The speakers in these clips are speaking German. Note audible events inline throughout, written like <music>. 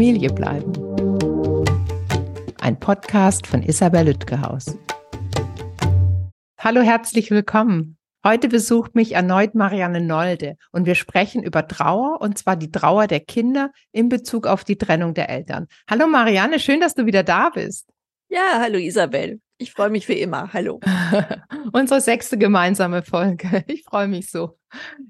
Familie bleiben. Ein Podcast von Isabel Lütgehaus. Hallo, herzlich willkommen. Heute besucht mich erneut Marianne Nolde und wir sprechen über Trauer und zwar die Trauer der Kinder in Bezug auf die Trennung der Eltern. Hallo Marianne, schön, dass du wieder da bist. Ja, hallo Isabel. Ich freue mich wie immer. Hallo. <laughs> Unsere sechste gemeinsame Folge. Ich freue mich so.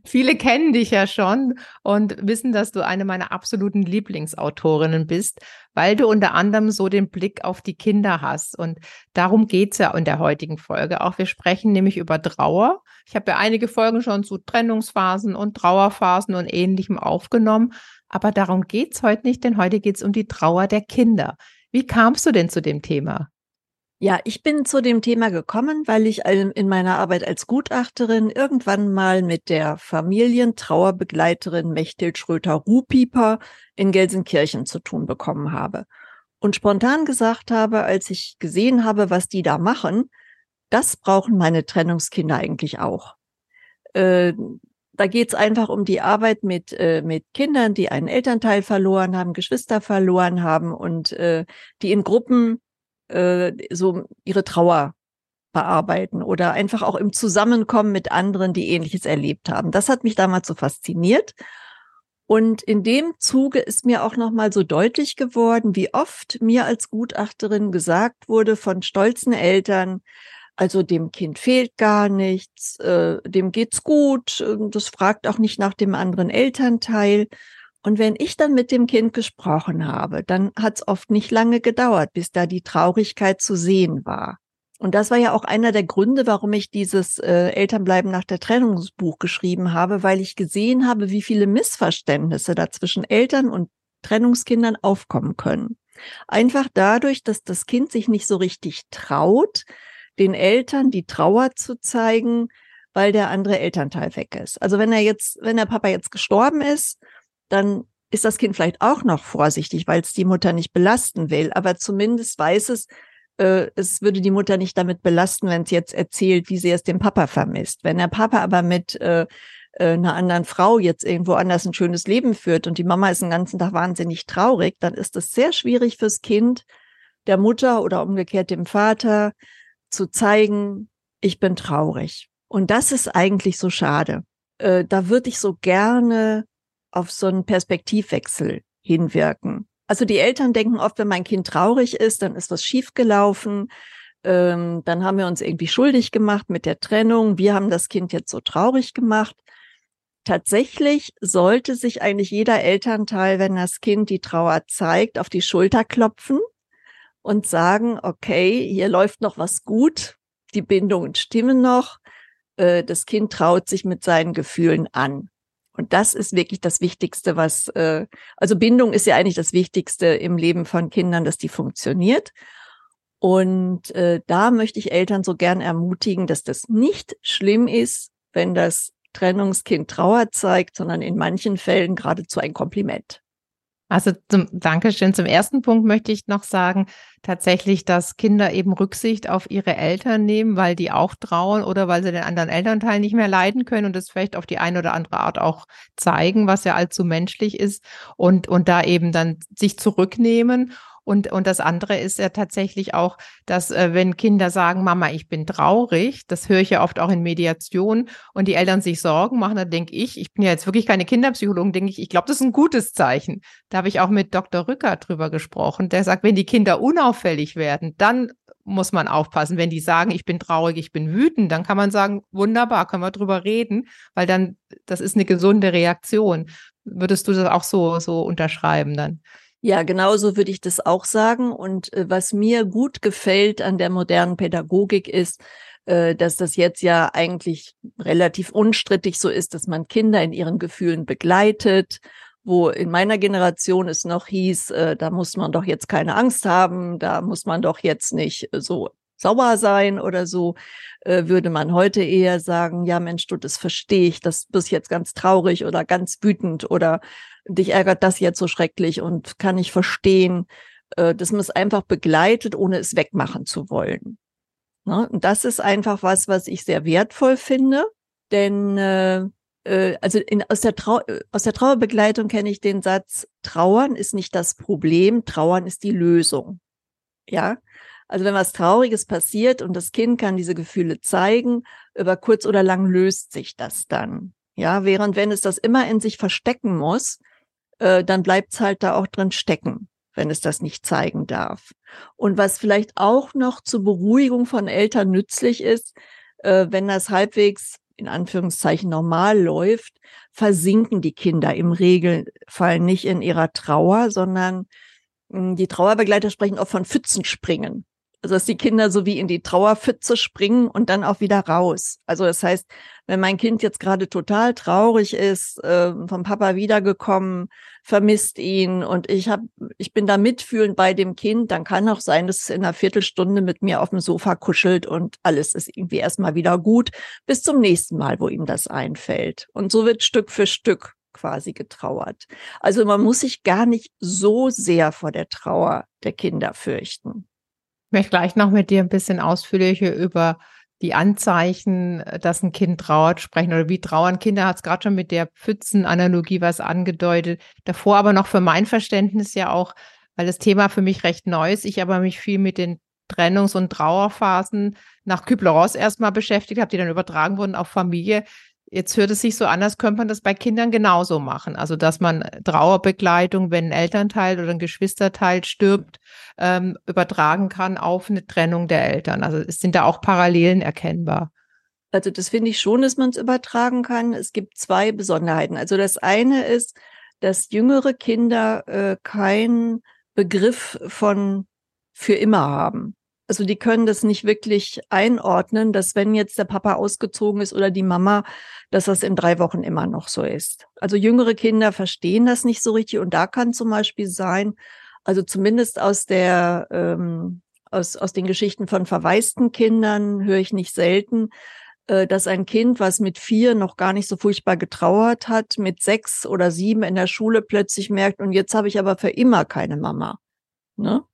Viele kennen dich ja schon und wissen, dass du eine meiner absoluten Lieblingsautorinnen bist, weil du unter anderem so den Blick auf die Kinder hast. Und darum geht es ja in der heutigen Folge auch. Wir sprechen nämlich über Trauer. Ich habe ja einige Folgen schon zu Trennungsphasen und Trauerphasen und ähnlichem aufgenommen. Aber darum geht es heute nicht, denn heute geht es um die Trauer der Kinder. Wie kamst du denn zu dem Thema? Ja, ich bin zu dem Thema gekommen, weil ich in meiner Arbeit als Gutachterin irgendwann mal mit der Familientrauerbegleiterin Mechthild Schröter-Ruhpieper in Gelsenkirchen zu tun bekommen habe. Und spontan gesagt habe, als ich gesehen habe, was die da machen, das brauchen meine Trennungskinder eigentlich auch. Äh, da geht's einfach um die Arbeit mit, äh, mit Kindern, die einen Elternteil verloren haben, Geschwister verloren haben und äh, die in Gruppen äh, so ihre Trauer bearbeiten oder einfach auch im Zusammenkommen mit anderen, die ähnliches erlebt haben. Das hat mich damals so fasziniert. Und in dem Zuge ist mir auch nochmal so deutlich geworden, wie oft mir als Gutachterin gesagt wurde von stolzen Eltern, also dem Kind fehlt gar nichts, äh, dem geht's gut, das fragt auch nicht nach dem anderen Elternteil. Und wenn ich dann mit dem Kind gesprochen habe, dann hat es oft nicht lange gedauert, bis da die Traurigkeit zu sehen war. Und das war ja auch einer der Gründe, warum ich dieses äh, Elternbleiben nach der Trennungsbuch geschrieben habe, weil ich gesehen habe, wie viele Missverständnisse da zwischen Eltern und Trennungskindern aufkommen können. Einfach dadurch, dass das Kind sich nicht so richtig traut, den Eltern die Trauer zu zeigen, weil der andere Elternteil weg ist. Also wenn er jetzt, wenn der Papa jetzt gestorben ist dann ist das Kind vielleicht auch noch vorsichtig, weil es die Mutter nicht belasten will. Aber zumindest weiß es, äh, es würde die Mutter nicht damit belasten, wenn es jetzt erzählt, wie sie es dem Papa vermisst. Wenn der Papa aber mit äh, äh, einer anderen Frau jetzt irgendwo anders ein schönes Leben führt und die Mama ist den ganzen Tag wahnsinnig traurig, dann ist es sehr schwierig fürs Kind, der Mutter oder umgekehrt dem Vater zu zeigen, ich bin traurig. Und das ist eigentlich so schade. Äh, da würde ich so gerne auf so einen Perspektivwechsel hinwirken. Also die Eltern denken oft, wenn mein Kind traurig ist, dann ist was schiefgelaufen. Ähm, dann haben wir uns irgendwie schuldig gemacht mit der Trennung. Wir haben das Kind jetzt so traurig gemacht. Tatsächlich sollte sich eigentlich jeder Elternteil, wenn das Kind die Trauer zeigt, auf die Schulter klopfen und sagen, okay, hier läuft noch was gut, die Bindungen stimmen noch, äh, das Kind traut sich mit seinen Gefühlen an. Und das ist wirklich das Wichtigste, was, äh, also Bindung ist ja eigentlich das Wichtigste im Leben von Kindern, dass die funktioniert. Und äh, da möchte ich Eltern so gern ermutigen, dass das nicht schlimm ist, wenn das Trennungskind Trauer zeigt, sondern in manchen Fällen geradezu ein Kompliment. Also zum Dankeschön. Zum ersten Punkt möchte ich noch sagen, tatsächlich, dass Kinder eben Rücksicht auf ihre Eltern nehmen, weil die auch trauen oder weil sie den anderen Elternteil nicht mehr leiden können und das vielleicht auf die eine oder andere Art auch zeigen, was ja allzu menschlich ist und, und da eben dann sich zurücknehmen und, und das andere ist ja tatsächlich auch, dass äh, wenn Kinder sagen, Mama, ich bin traurig, das höre ich ja oft auch in Mediation und die Eltern sich Sorgen machen, dann denke ich, ich bin ja jetzt wirklich keine Kinderpsychologin, denke ich, ich glaube, das ist ein gutes Zeichen. Da habe ich auch mit Dr. Rücker drüber gesprochen. Der sagt, wenn die Kinder unauffällig werden, dann muss man aufpassen. Wenn die sagen, ich bin traurig, ich bin wütend, dann kann man sagen, wunderbar, können wir drüber reden, weil dann, das ist eine gesunde Reaktion. Würdest du das auch so, so unterschreiben dann? Ja, genauso würde ich das auch sagen. Und äh, was mir gut gefällt an der modernen Pädagogik ist, äh, dass das jetzt ja eigentlich relativ unstrittig so ist, dass man Kinder in ihren Gefühlen begleitet, wo in meiner Generation es noch hieß, äh, da muss man doch jetzt keine Angst haben, da muss man doch jetzt nicht so sauer sein oder so, äh, würde man heute eher sagen, ja Mensch, du, das verstehe ich, das bist jetzt ganz traurig oder ganz wütend oder dich ärgert das jetzt so schrecklich und kann ich verstehen, äh, dass man es einfach begleitet, ohne es wegmachen zu wollen. Ne? Und das ist einfach was, was ich sehr wertvoll finde, denn äh, äh, also in, aus, der Trau aus der Trauerbegleitung kenne ich den Satz, Trauern ist nicht das Problem, Trauern ist die Lösung. Ja, also wenn was Trauriges passiert und das Kind kann diese Gefühle zeigen, über kurz oder lang löst sich das dann. Ja, während wenn es das immer in sich verstecken muss, äh, dann bleibt es halt da auch drin stecken, wenn es das nicht zeigen darf. Und was vielleicht auch noch zur Beruhigung von Eltern nützlich ist, äh, wenn das halbwegs in Anführungszeichen normal läuft, versinken die Kinder im Regelfall nicht in ihrer Trauer, sondern hm, die Trauerbegleiter sprechen auch von Pfützenspringen. Also dass die Kinder so wie in die Trauerpfütze springen und dann auch wieder raus. Also das heißt, wenn mein Kind jetzt gerade total traurig ist, äh, vom Papa wiedergekommen, vermisst ihn und ich hab, ich bin da mitfühlend bei dem Kind, dann kann auch sein, dass es in einer Viertelstunde mit mir auf dem Sofa kuschelt und alles ist irgendwie erstmal wieder gut, bis zum nächsten Mal, wo ihm das einfällt. Und so wird Stück für Stück quasi getrauert. Also man muss sich gar nicht so sehr vor der Trauer der Kinder fürchten. Ich möchte gleich noch mit dir ein bisschen ausführlicher über die Anzeichen, dass ein Kind trauert, sprechen oder wie trauern Kinder, hat es gerade schon mit der Pfützenanalogie was angedeutet. Davor aber noch für mein Verständnis ja auch, weil das Thema für mich recht neu ist, ich aber mich viel mit den Trennungs- und Trauerphasen nach Kübler-Ross erstmal beschäftigt habe, die dann übertragen wurden auf Familie. Jetzt hört es sich so an, als könnte man das bei Kindern genauso machen. Also, dass man Trauerbegleitung, wenn ein Elternteil oder ein Geschwisterteil stirbt, ähm, übertragen kann auf eine Trennung der Eltern. Also, es sind da auch Parallelen erkennbar. Also, das finde ich schon, dass man es übertragen kann. Es gibt zwei Besonderheiten. Also, das eine ist, dass jüngere Kinder äh, keinen Begriff von für immer haben. Also die können das nicht wirklich einordnen, dass wenn jetzt der Papa ausgezogen ist oder die Mama, dass das in drei Wochen immer noch so ist. Also jüngere Kinder verstehen das nicht so richtig und da kann zum Beispiel sein, also zumindest aus der ähm, aus, aus den Geschichten von verwaisten Kindern höre ich nicht selten, äh, dass ein Kind, was mit vier noch gar nicht so furchtbar getrauert hat, mit sechs oder sieben in der Schule plötzlich merkt, und jetzt habe ich aber für immer keine Mama. Ne?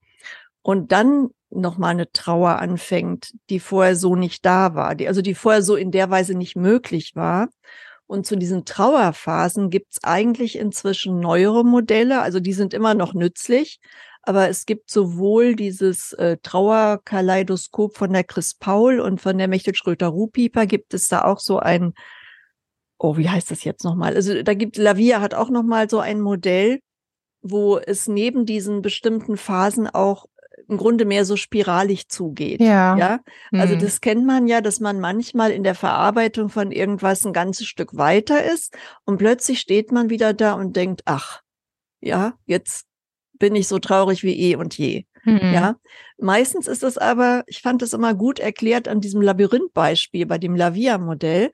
Und dann nochmal eine Trauer anfängt, die vorher so nicht da war, die, also die vorher so in der Weise nicht möglich war. Und zu diesen Trauerphasen gibt es eigentlich inzwischen neuere Modelle, also die sind immer noch nützlich, aber es gibt sowohl dieses äh, Trauerkaleidoskop von der Chris Paul und von der Mechtel Schröter-Ruhpieper, gibt es da auch so ein, oh, wie heißt das jetzt nochmal? Also da gibt, Lavia hat auch nochmal so ein Modell, wo es neben diesen bestimmten Phasen auch im Grunde mehr so spiralig zugeht. Ja. ja? Also hm. das kennt man ja, dass man manchmal in der Verarbeitung von irgendwas ein ganzes Stück weiter ist und plötzlich steht man wieder da und denkt, ach, ja, jetzt bin ich so traurig wie eh und je. Mhm. Ja, meistens ist es aber, ich fand es immer gut erklärt an diesem Labyrinthbeispiel bei dem Lavia-Modell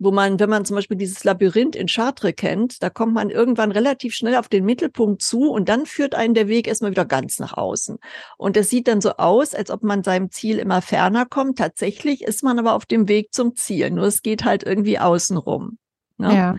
wo man, wenn man zum Beispiel dieses Labyrinth in Chartres kennt, da kommt man irgendwann relativ schnell auf den Mittelpunkt zu und dann führt einen der Weg erstmal wieder ganz nach außen. Und es sieht dann so aus, als ob man seinem Ziel immer ferner kommt. Tatsächlich ist man aber auf dem Weg zum Ziel, nur es geht halt irgendwie außenrum. Ne? Ja.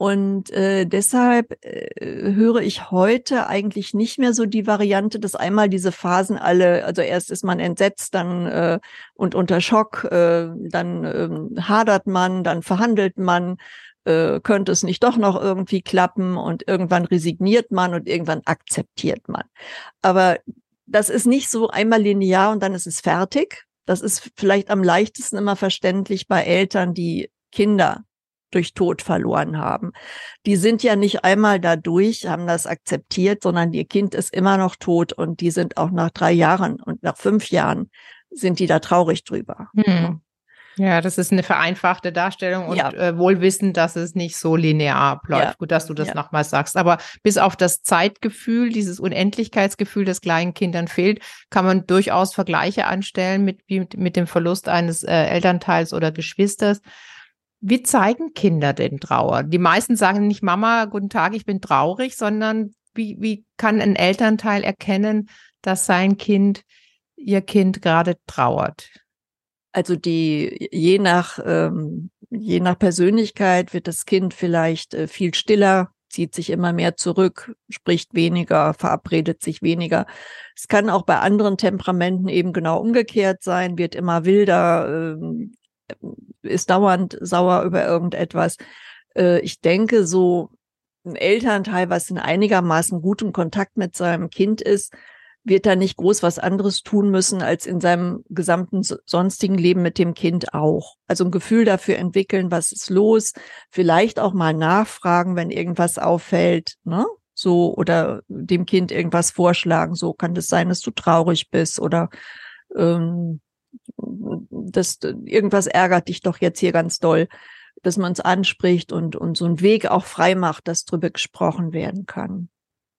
Und äh, deshalb äh, höre ich heute eigentlich nicht mehr so die Variante, dass einmal diese Phasen alle, also erst ist man entsetzt, dann äh, und unter Schock, äh, dann äh, hadert man, dann verhandelt man, äh, könnte es nicht doch noch irgendwie klappen und irgendwann resigniert man und irgendwann akzeptiert man. Aber das ist nicht so einmal linear und dann ist es fertig. Das ist vielleicht am leichtesten immer verständlich bei Eltern, die Kinder durch Tod verloren haben. Die sind ja nicht einmal dadurch, haben das akzeptiert, sondern ihr Kind ist immer noch tot und die sind auch nach drei Jahren und nach fünf Jahren sind die da traurig drüber. Hm. Ja, das ist eine vereinfachte Darstellung und ja. äh, wohl wissen, dass es nicht so linear abläuft. Ja. Gut, dass du das ja. nochmal sagst. Aber bis auf das Zeitgefühl, dieses Unendlichkeitsgefühl, das kleinen Kindern fehlt, kann man durchaus Vergleiche anstellen mit, mit, mit dem Verlust eines äh, Elternteils oder Geschwisters. Wie zeigen Kinder denn Trauer? Die meisten sagen nicht, Mama, guten Tag, ich bin traurig, sondern wie, wie kann ein Elternteil erkennen, dass sein Kind, ihr Kind gerade trauert? Also die, je nach, ähm, je nach Persönlichkeit wird das Kind vielleicht äh, viel stiller, zieht sich immer mehr zurück, spricht weniger, verabredet sich weniger. Es kann auch bei anderen Temperamenten eben genau umgekehrt sein, wird immer wilder, ähm, ist dauernd sauer über irgendetwas. äh, ich denke, so ein Elternteil, was in einigermaßen gutem Kontakt mit seinem Kind ist, wird da nicht groß was anderes tun müssen als in seinem gesamten sonstigen Leben mit dem Kind auch. Also ein Gefühl dafür entwickeln, was ist los, vielleicht auch mal nachfragen, wenn irgendwas auffällt, ne? So, oder dem Kind irgendwas vorschlagen. So kann das sein, dass du traurig bist oder ähm, dass irgendwas ärgert dich doch jetzt hier ganz doll, dass man es anspricht und, und so einen Weg auch frei macht, dass drüber gesprochen werden kann.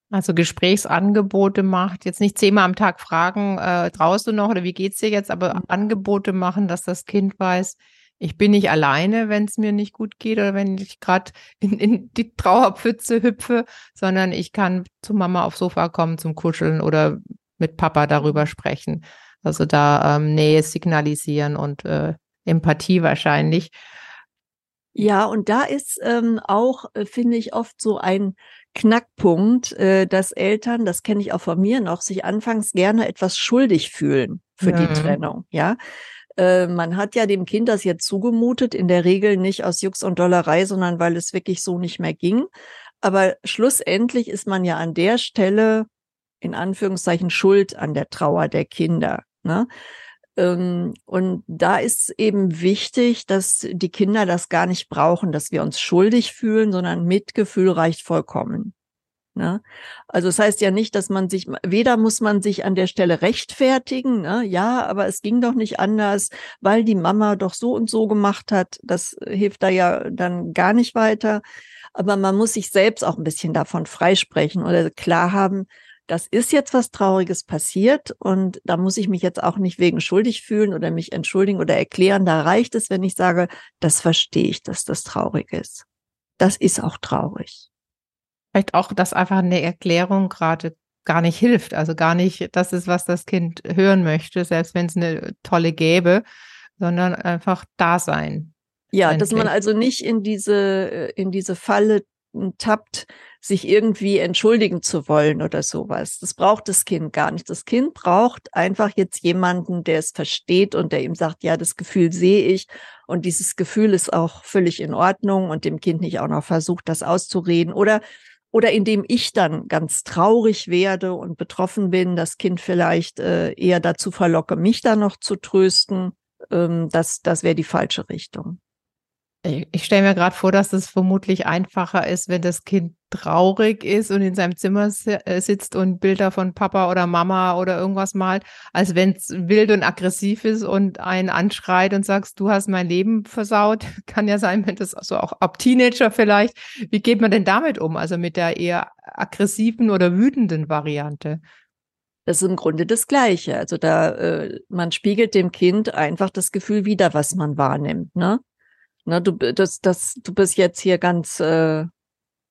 Also Gesprächsangebote macht, jetzt nicht zehnmal am Tag fragen, äh, traust du noch oder wie geht's dir jetzt, aber mhm. Angebote machen, dass das Kind weiß, ich bin nicht alleine, wenn es mir nicht gut geht oder wenn ich gerade in, in die Trauerpfütze hüpfe, sondern ich kann zu Mama aufs Sofa kommen zum Kuscheln oder mit Papa darüber sprechen. Also da ähm, Nähe signalisieren und äh, Empathie wahrscheinlich. Ja, und da ist ähm, auch, äh, finde ich, oft so ein Knackpunkt, äh, dass Eltern, das kenne ich auch von mir noch, sich anfangs gerne etwas schuldig fühlen für ja. die Trennung. Ja, äh, man hat ja dem Kind das jetzt zugemutet, in der Regel nicht aus Jux und Dollerei, sondern weil es wirklich so nicht mehr ging. Aber schlussendlich ist man ja an der Stelle in Anführungszeichen schuld an der Trauer der Kinder. Ne? Ähm, und da ist eben wichtig, dass die Kinder das gar nicht brauchen, dass wir uns schuldig fühlen, sondern Mitgefühl reicht vollkommen. Ne? Also es das heißt ja nicht, dass man sich, weder muss man sich an der Stelle rechtfertigen, ne? ja, aber es ging doch nicht anders, weil die Mama doch so und so gemacht hat. Das hilft da ja dann gar nicht weiter. Aber man muss sich selbst auch ein bisschen davon freisprechen oder klar haben, das ist jetzt was Trauriges passiert und da muss ich mich jetzt auch nicht wegen schuldig fühlen oder mich entschuldigen oder erklären. Da reicht es, wenn ich sage, das verstehe ich, dass das traurig ist. Das ist auch traurig. Vielleicht auch, dass einfach eine Erklärung gerade gar nicht hilft. Also gar nicht, das ist, was das Kind hören möchte, selbst wenn es eine tolle gäbe, sondern einfach da sein. Ja, endlich. dass man also nicht in diese, äh, in diese Falle tappt, sich irgendwie entschuldigen zu wollen oder sowas. Das braucht das Kind gar nicht. Das Kind braucht einfach jetzt jemanden, der es versteht und der ihm sagt, ja, das Gefühl sehe ich und dieses Gefühl ist auch völlig in Ordnung und dem Kind nicht auch noch versucht, das auszureden oder oder indem ich dann ganz traurig werde und betroffen bin, das Kind vielleicht äh, eher dazu verlocke, mich da noch zu trösten, ähm, das, das wäre die falsche Richtung. Ich, ich stelle mir gerade vor, dass es vermutlich einfacher ist, wenn das Kind traurig ist und in seinem Zimmer äh, sitzt und Bilder von Papa oder Mama oder irgendwas malt, als wenn es wild und aggressiv ist und einen anschreit und sagst, du hast mein Leben versaut. <laughs> Kann ja sein, wenn das also auch ab Teenager vielleicht. Wie geht man denn damit um? Also mit der eher aggressiven oder wütenden Variante? Das ist im Grunde das Gleiche. Also da, äh, man spiegelt dem Kind einfach das Gefühl wieder, was man wahrnimmt, ne? Na, du, das, das, du bist jetzt hier ganz, äh,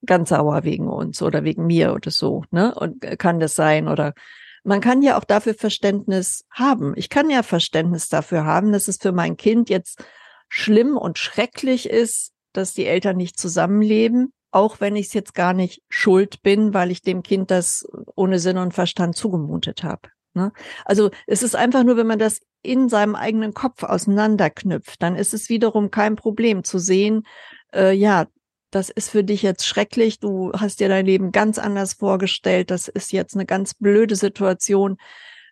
ganz sauer wegen uns oder wegen mir oder so, ne? Und kann das sein oder man kann ja auch dafür Verständnis haben. Ich kann ja Verständnis dafür haben, dass es für mein Kind jetzt schlimm und schrecklich ist, dass die Eltern nicht zusammenleben, auch wenn ich es jetzt gar nicht schuld bin, weil ich dem Kind das ohne Sinn und Verstand zugemutet habe. Ne? Also es ist einfach nur, wenn man das in seinem eigenen Kopf auseinanderknüpft, dann ist es wiederum kein Problem zu sehen, äh, ja, das ist für dich jetzt schrecklich, du hast dir dein Leben ganz anders vorgestellt, das ist jetzt eine ganz blöde Situation.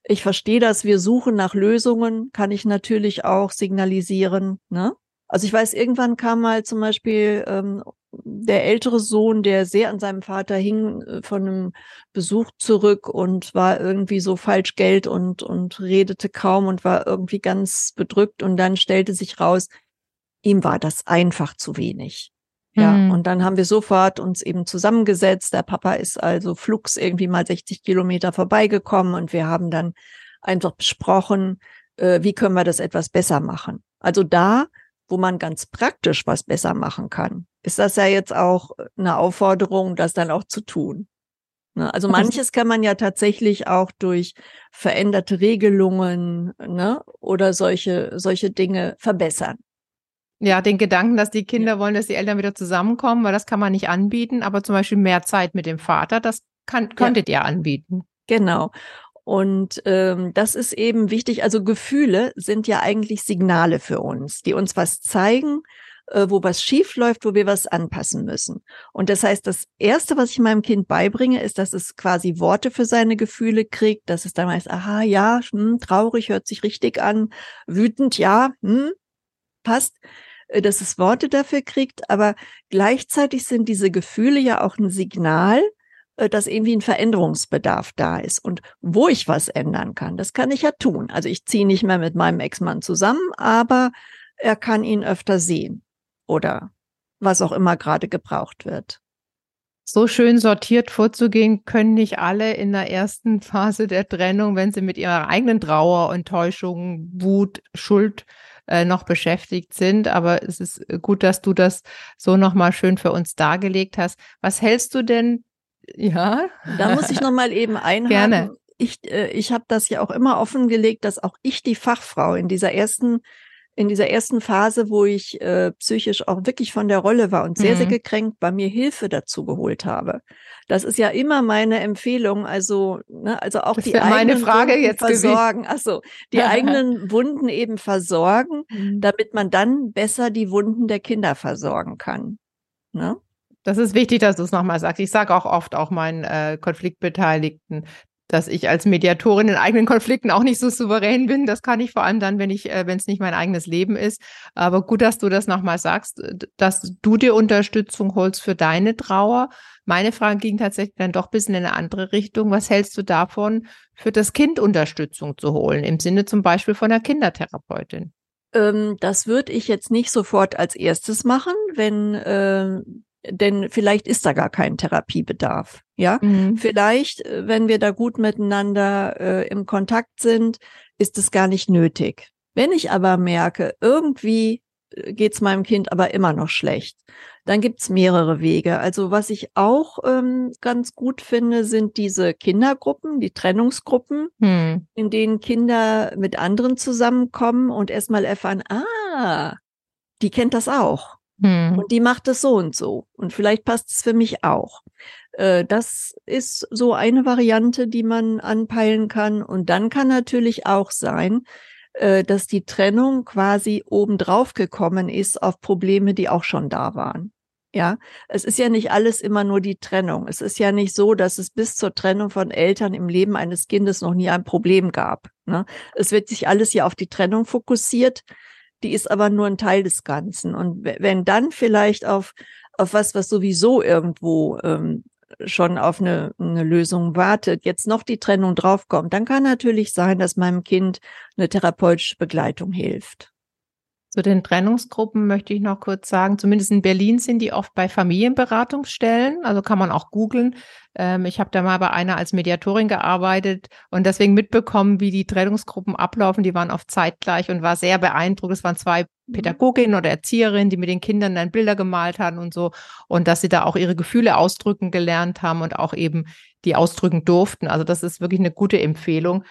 Ich verstehe das, wir suchen nach Lösungen, kann ich natürlich auch signalisieren. Ne? Also ich weiß, irgendwann kam mal zum Beispiel ähm, der ältere Sohn, der sehr an seinem Vater hing, äh, von einem Besuch zurück und war irgendwie so falsch Geld und, und redete kaum und war irgendwie ganz bedrückt. Und dann stellte sich raus, ihm war das einfach zu wenig. Ja, mhm. und dann haben wir sofort uns eben zusammengesetzt. Der Papa ist also flugs irgendwie mal 60 Kilometer vorbeigekommen und wir haben dann einfach besprochen, äh, wie können wir das etwas besser machen. Also da, wo man ganz praktisch was besser machen kann, ist das ja jetzt auch eine Aufforderung, das dann auch zu tun. Ne? Also manches kann man ja tatsächlich auch durch veränderte Regelungen ne, oder solche, solche Dinge verbessern. Ja, den Gedanken, dass die Kinder ja. wollen, dass die Eltern wieder zusammenkommen, weil das kann man nicht anbieten, aber zum Beispiel mehr Zeit mit dem Vater, das kann, könntet ja. ihr anbieten. Genau. Und ähm, das ist eben wichtig. Also Gefühle sind ja eigentlich Signale für uns, die uns was zeigen, äh, wo was schief läuft, wo wir was anpassen müssen. Und das heißt, das Erste, was ich meinem Kind beibringe, ist, dass es quasi Worte für seine Gefühle kriegt, dass es dann weiß, aha, ja, hm, traurig hört sich richtig an, wütend, ja, hm, passt dass es Worte dafür kriegt, aber gleichzeitig sind diese Gefühle ja auch ein Signal, äh, dass irgendwie ein Veränderungsbedarf da ist und wo ich was ändern kann. Das kann ich ja tun. Also ich ziehe nicht mehr mit meinem Ex-Mann zusammen, aber er kann ihn öfter sehen oder was auch immer gerade gebraucht wird. So schön sortiert vorzugehen, können nicht alle in der ersten Phase der Trennung, wenn sie mit ihrer eigenen Trauer, Enttäuschung, Wut, Schuld äh, noch beschäftigt sind. Aber es ist gut, dass du das so nochmal schön für uns dargelegt hast. Was hältst du denn ja. Da muss ich nochmal eben <laughs> einhaken. Gerne. Ich, äh, ich habe das ja auch immer offengelegt, dass auch ich die Fachfrau in dieser ersten in dieser ersten Phase, wo ich äh, psychisch auch wirklich von der Rolle war und sehr, mhm. sehr gekränkt bei mir Hilfe dazu geholt habe. Das ist ja immer meine Empfehlung. Also, ne, also auch das die eigenen meine Frage Wunden jetzt versorgen. Achso, die eigenen <laughs> Wunden eben versorgen, mhm. damit man dann besser die Wunden der Kinder versorgen kann. Ne? Das ist wichtig, dass du es nochmal sagst. Ich sage auch oft auch meinen äh, Konfliktbeteiligten, dass ich als Mediatorin in eigenen Konflikten auch nicht so souverän bin. Das kann ich vor allem dann, wenn ich, äh, wenn es nicht mein eigenes Leben ist. Aber gut, dass du das nochmal sagst, dass du dir Unterstützung holst für deine Trauer. Meine Frage ging tatsächlich dann doch ein bisschen in eine andere Richtung. Was hältst du davon, für das Kind Unterstützung zu holen? Im Sinne zum Beispiel von einer Kindertherapeutin? Ähm, das würde ich jetzt nicht sofort als erstes machen, wenn äh, denn vielleicht ist da gar kein Therapiebedarf. Ja, mhm. vielleicht, äh, wenn wir da gut miteinander äh, im Kontakt sind, ist es gar nicht nötig. Wenn ich aber merke, irgendwie äh, geht's meinem Kind aber immer noch schlecht, dann gibt's mehrere Wege. Also was ich auch ähm, ganz gut finde, sind diese Kindergruppen, die Trennungsgruppen, mhm. in denen Kinder mit anderen zusammenkommen und erstmal erfahren, ah, die kennt das auch. Hm. Und die macht es so und so. Und vielleicht passt es für mich auch. Äh, das ist so eine Variante, die man anpeilen kann. Und dann kann natürlich auch sein, äh, dass die Trennung quasi obendrauf gekommen ist auf Probleme, die auch schon da waren. Ja, es ist ja nicht alles immer nur die Trennung. Es ist ja nicht so, dass es bis zur Trennung von Eltern im Leben eines Kindes noch nie ein Problem gab. Ne? Es wird sich alles ja auf die Trennung fokussiert die ist aber nur ein Teil des Ganzen. Und wenn dann vielleicht auf, auf was, was sowieso irgendwo ähm, schon auf eine, eine Lösung wartet, jetzt noch die Trennung draufkommt, dann kann natürlich sein, dass meinem Kind eine therapeutische Begleitung hilft. Zu den Trennungsgruppen möchte ich noch kurz sagen, zumindest in Berlin sind die oft bei Familienberatungsstellen, also kann man auch googeln. Ähm, ich habe da mal bei einer als Mediatorin gearbeitet und deswegen mitbekommen, wie die Trennungsgruppen ablaufen. Die waren oft zeitgleich und war sehr beeindruckt. Es waren zwei mhm. Pädagoginnen oder Erzieherinnen, die mit den Kindern dann Bilder gemalt haben und so und dass sie da auch ihre Gefühle ausdrücken gelernt haben und auch eben die ausdrücken durften. Also das ist wirklich eine gute Empfehlung.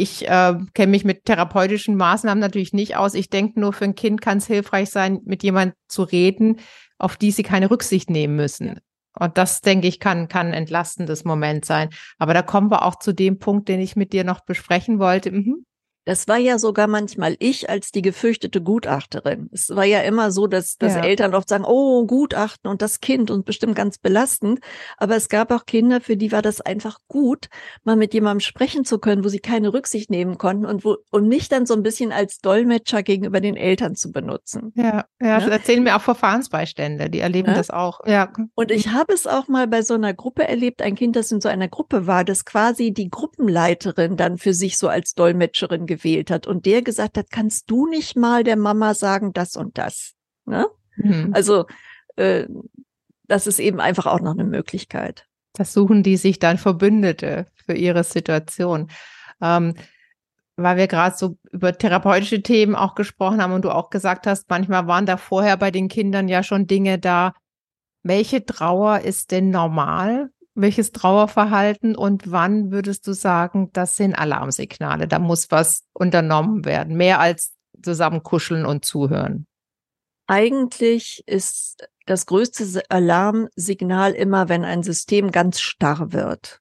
Ich äh, kenne mich mit therapeutischen Maßnahmen natürlich nicht aus. Ich denke nur, für ein Kind kann es hilfreich sein, mit jemand zu reden, auf die sie keine Rücksicht nehmen müssen. Und das, denke ich, kann, kann ein entlastendes Moment sein. Aber da kommen wir auch zu dem Punkt, den ich mit dir noch besprechen wollte. Mhm. Das war ja sogar manchmal ich als die gefürchtete Gutachterin. Es war ja immer so, dass, dass ja. Eltern oft sagen, oh, Gutachten und das Kind und bestimmt ganz belastend. Aber es gab auch Kinder, für die war das einfach gut, mal mit jemandem sprechen zu können, wo sie keine Rücksicht nehmen konnten und wo, und mich dann so ein bisschen als Dolmetscher gegenüber den Eltern zu benutzen. Ja, ja, ja? erzählen mir auch Verfahrensbeistände, die erleben ja? das auch. Ja. Und ich habe es auch mal bei so einer Gruppe erlebt, ein Kind, das in so einer Gruppe war, das quasi die Gruppenleiterin dann für sich so als Dolmetscherin gewesen gewählt hat und der gesagt hat, kannst du nicht mal der Mama sagen, das und das? Ne? Mhm. Also äh, das ist eben einfach auch noch eine Möglichkeit. Das suchen die sich dann Verbündete für ihre Situation. Ähm, weil wir gerade so über therapeutische Themen auch gesprochen haben und du auch gesagt hast, manchmal waren da vorher bei den Kindern ja schon Dinge da. Welche Trauer ist denn normal welches Trauerverhalten und wann würdest du sagen, das sind Alarmsignale? Da muss was unternommen werden, mehr als zusammen kuscheln und zuhören. Eigentlich ist das größte Alarmsignal immer, wenn ein System ganz starr wird.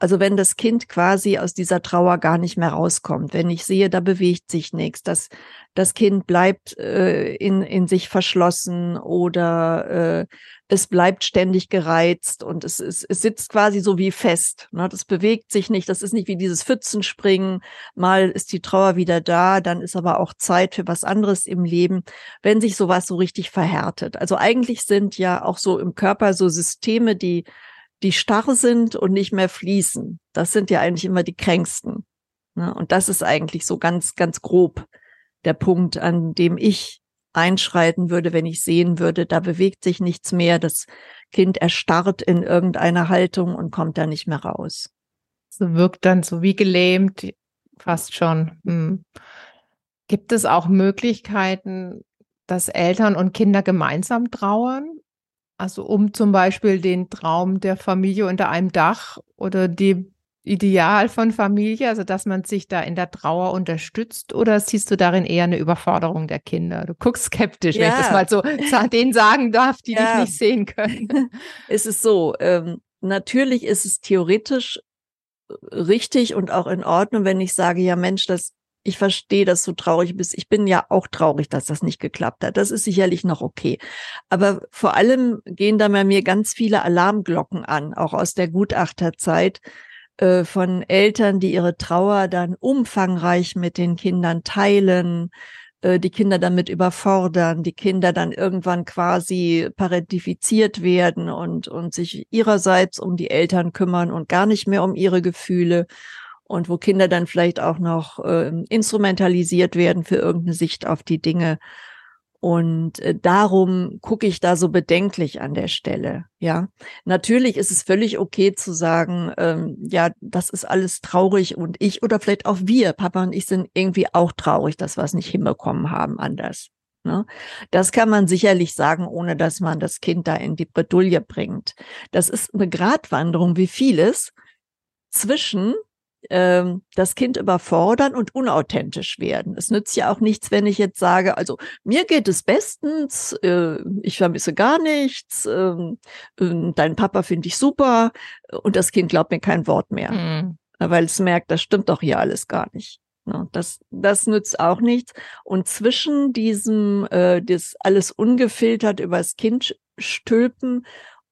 Also wenn das Kind quasi aus dieser Trauer gar nicht mehr rauskommt, wenn ich sehe, da bewegt sich nichts, das, das Kind bleibt äh, in, in sich verschlossen oder äh, es bleibt ständig gereizt und es, es, es sitzt quasi so wie fest. Ne? Das bewegt sich nicht, das ist nicht wie dieses Pfützenspringen, mal ist die Trauer wieder da, dann ist aber auch Zeit für was anderes im Leben, wenn sich sowas so richtig verhärtet. Also eigentlich sind ja auch so im Körper so Systeme, die die starr sind und nicht mehr fließen. Das sind ja eigentlich immer die kränksten. Ne? Und das ist eigentlich so ganz, ganz grob der Punkt, an dem ich einschreiten würde, wenn ich sehen würde, da bewegt sich nichts mehr, das Kind erstarrt in irgendeiner Haltung und kommt da nicht mehr raus. So wirkt dann so wie gelähmt, fast schon. Hm. Gibt es auch Möglichkeiten, dass Eltern und Kinder gemeinsam trauern? Also um zum Beispiel den Traum der Familie unter einem Dach oder die Ideal von Familie, also dass man sich da in der Trauer unterstützt oder siehst du darin eher eine Überforderung der Kinder? Du guckst skeptisch, ja. wenn ich das mal so denen sagen darf, die ja. dich nicht sehen können. <laughs> Es ist so, ähm, natürlich ist es theoretisch richtig und auch in Ordnung, wenn ich sage, ja Mensch, das ich verstehe, dass du traurig bist. Ich bin ja auch traurig, dass das nicht geklappt hat. Das ist sicherlich noch okay. Aber vor allem gehen da bei mir ganz viele Alarmglocken an, auch aus der Gutachterzeit äh, von Eltern, die ihre Trauer dann umfangreich mit den Kindern teilen, äh, die Kinder damit überfordern, die Kinder dann irgendwann quasi parentifiziert werden und, und sich ihrerseits um die Eltern kümmern und gar nicht mehr um ihre Gefühle und wo Kinder dann vielleicht auch noch äh, instrumentalisiert werden für irgendeine Sicht auf die Dinge. Und äh, darum gucke ich da so bedenklich an der Stelle. Ja, natürlich ist es völlig okay zu sagen, ähm, ja, das ist alles traurig und ich oder vielleicht auch wir, Papa und ich sind irgendwie auch traurig, dass wir es nicht hinbekommen haben anders. Ne? Das kann man sicherlich sagen, ohne dass man das Kind da in die Bredouille bringt. Das ist eine Gratwanderung wie vieles zwischen ähm, das Kind überfordern und unauthentisch werden. Es nützt ja auch nichts, wenn ich jetzt sage, also mir geht es bestens, äh, ich vermisse gar nichts, äh, äh, dein Papa finde ich super und das Kind glaubt mir kein Wort mehr, mhm. weil es merkt, das stimmt doch hier alles gar nicht. Ne? Das, das nützt auch nichts. Und zwischen diesem, äh, das alles ungefiltert übers Kind stülpen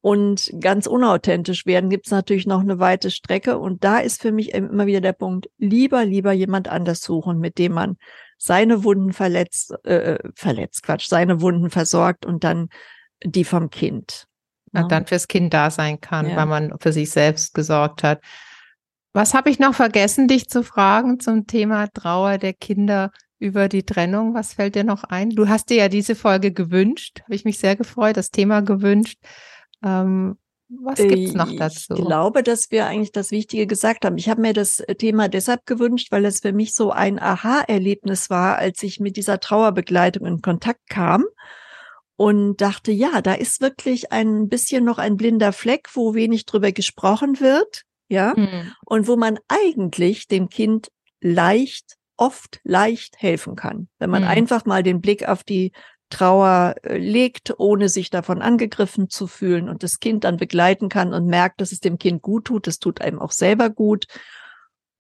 und ganz unauthentisch werden, gibt es natürlich noch eine weite Strecke. Und da ist für mich immer wieder der Punkt, lieber, lieber jemand anders suchen, mit dem man seine Wunden verletzt, äh, verletzt, Quatsch, seine Wunden versorgt und dann die vom Kind. Ja. Ne? dann fürs Kind da sein kann, ja. weil man für sich selbst gesorgt hat. Was habe ich noch vergessen, dich zu fragen zum Thema Trauer der Kinder über die Trennung? Was fällt dir noch ein? Du hast dir ja diese Folge gewünscht, habe ich mich sehr gefreut, das Thema gewünscht. Ähm, was gibt's noch dazu? Ich glaube, dass wir eigentlich das Wichtige gesagt haben. Ich habe mir das äh, Thema deshalb gewünscht, weil es für mich so ein Aha-Erlebnis war, als ich mit dieser Trauerbegleitung in Kontakt kam und dachte, ja, da ist wirklich ein bisschen noch ein blinder Fleck, wo wenig drüber gesprochen wird, ja, mhm. und wo man eigentlich dem Kind leicht, oft leicht helfen kann, wenn man mhm. einfach mal den Blick auf die Trauer äh, legt, ohne sich davon angegriffen zu fühlen und das Kind dann begleiten kann und merkt, dass es dem Kind gut tut. Das tut einem auch selber gut.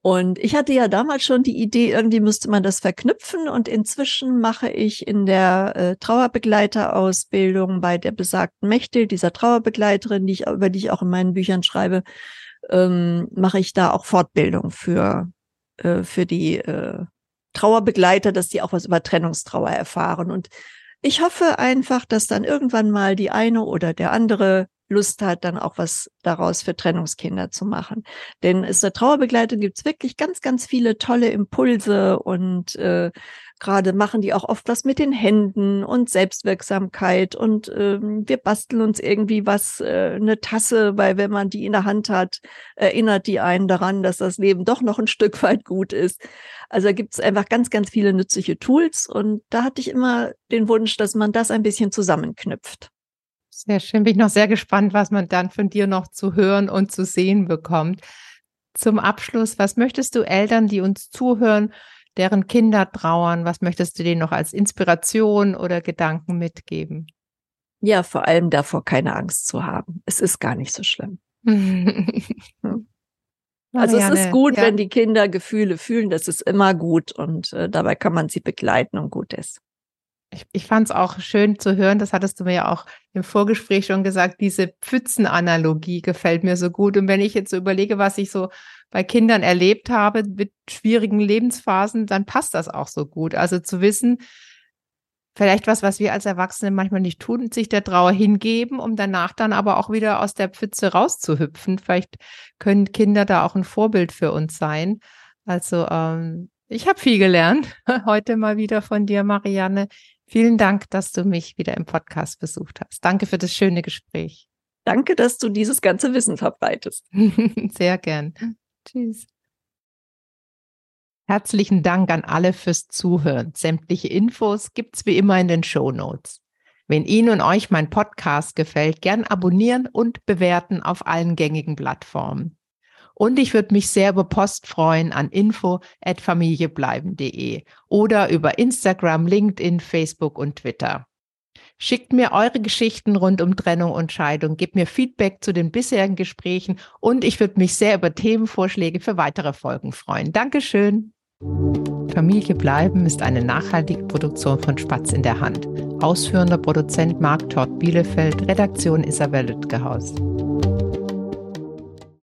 Und ich hatte ja damals schon die Idee, irgendwie müsste man das verknüpfen. Und inzwischen mache ich in der äh, Trauerbegleiterausbildung bei der besagten Mechtel, dieser Trauerbegleiterin, die ich, über die ich auch in meinen Büchern schreibe, ähm, mache ich da auch Fortbildung für, äh, für die äh, Trauerbegleiter, dass die auch was über Trennungstrauer erfahren. Und ich hoffe einfach, dass dann irgendwann mal die eine oder der andere Lust hat, dann auch was daraus für Trennungskinder zu machen. Denn es der Trauerbegleitung gibt's wirklich ganz, ganz viele tolle Impulse und äh, gerade machen die auch oft was mit den Händen und Selbstwirksamkeit und ähm, wir basteln uns irgendwie was, äh, eine Tasse, weil wenn man die in der Hand hat, erinnert die einen daran, dass das Leben doch noch ein Stück weit gut ist. Also gibt es einfach ganz, ganz viele nützliche Tools und da hatte ich immer den Wunsch, dass man das ein bisschen zusammenknüpft. Sehr schön. Bin ich noch sehr gespannt, was man dann von dir noch zu hören und zu sehen bekommt. Zum Abschluss, was möchtest du Eltern, die uns zuhören, deren Kinder trauern, was möchtest du denen noch als Inspiration oder Gedanken mitgeben? Ja, vor allem davor keine Angst zu haben. Es ist gar nicht so schlimm. <laughs> Also es ist gut, ja. wenn die Kinder Gefühle fühlen, das ist immer gut und äh, dabei kann man sie begleiten und gut ist. Ich, ich fand es auch schön zu hören, das hattest du mir ja auch im Vorgespräch schon gesagt, diese Pfützenanalogie gefällt mir so gut. Und wenn ich jetzt so überlege, was ich so bei Kindern erlebt habe mit schwierigen Lebensphasen, dann passt das auch so gut. Also zu wissen, vielleicht was, was wir als Erwachsene manchmal nicht tun, sich der Trauer hingeben, um danach dann aber auch wieder aus der Pfütze rauszuhüpfen. Vielleicht können Kinder da auch ein Vorbild für uns sein. Also ähm, ich habe viel gelernt <laughs> heute mal wieder von dir, Marianne. Vielen Dank, dass du mich wieder im Podcast besucht hast. Danke für das schöne Gespräch. Danke, dass du dieses ganze Wissen verbreitest. <laughs> Sehr gern. Tschüss. Herzlichen Dank an alle fürs Zuhören. Sämtliche Infos gibt's wie immer in den Show Notes. Wenn Ihnen und euch mein Podcast gefällt, gern abonnieren und bewerten auf allen gängigen Plattformen. Und ich würde mich sehr über Post freuen an info@familiebleiben.de oder über Instagram, LinkedIn, Facebook und Twitter. Schickt mir eure Geschichten rund um Trennung und Scheidung, gebt mir Feedback zu den bisherigen Gesprächen und ich würde mich sehr über Themenvorschläge für weitere Folgen freuen. Dankeschön. Familie bleiben ist eine nachhaltige Produktion von Spatz in der Hand. Ausführender Produzent Marc Todd Bielefeld, Redaktion Isabel Lütgehaus.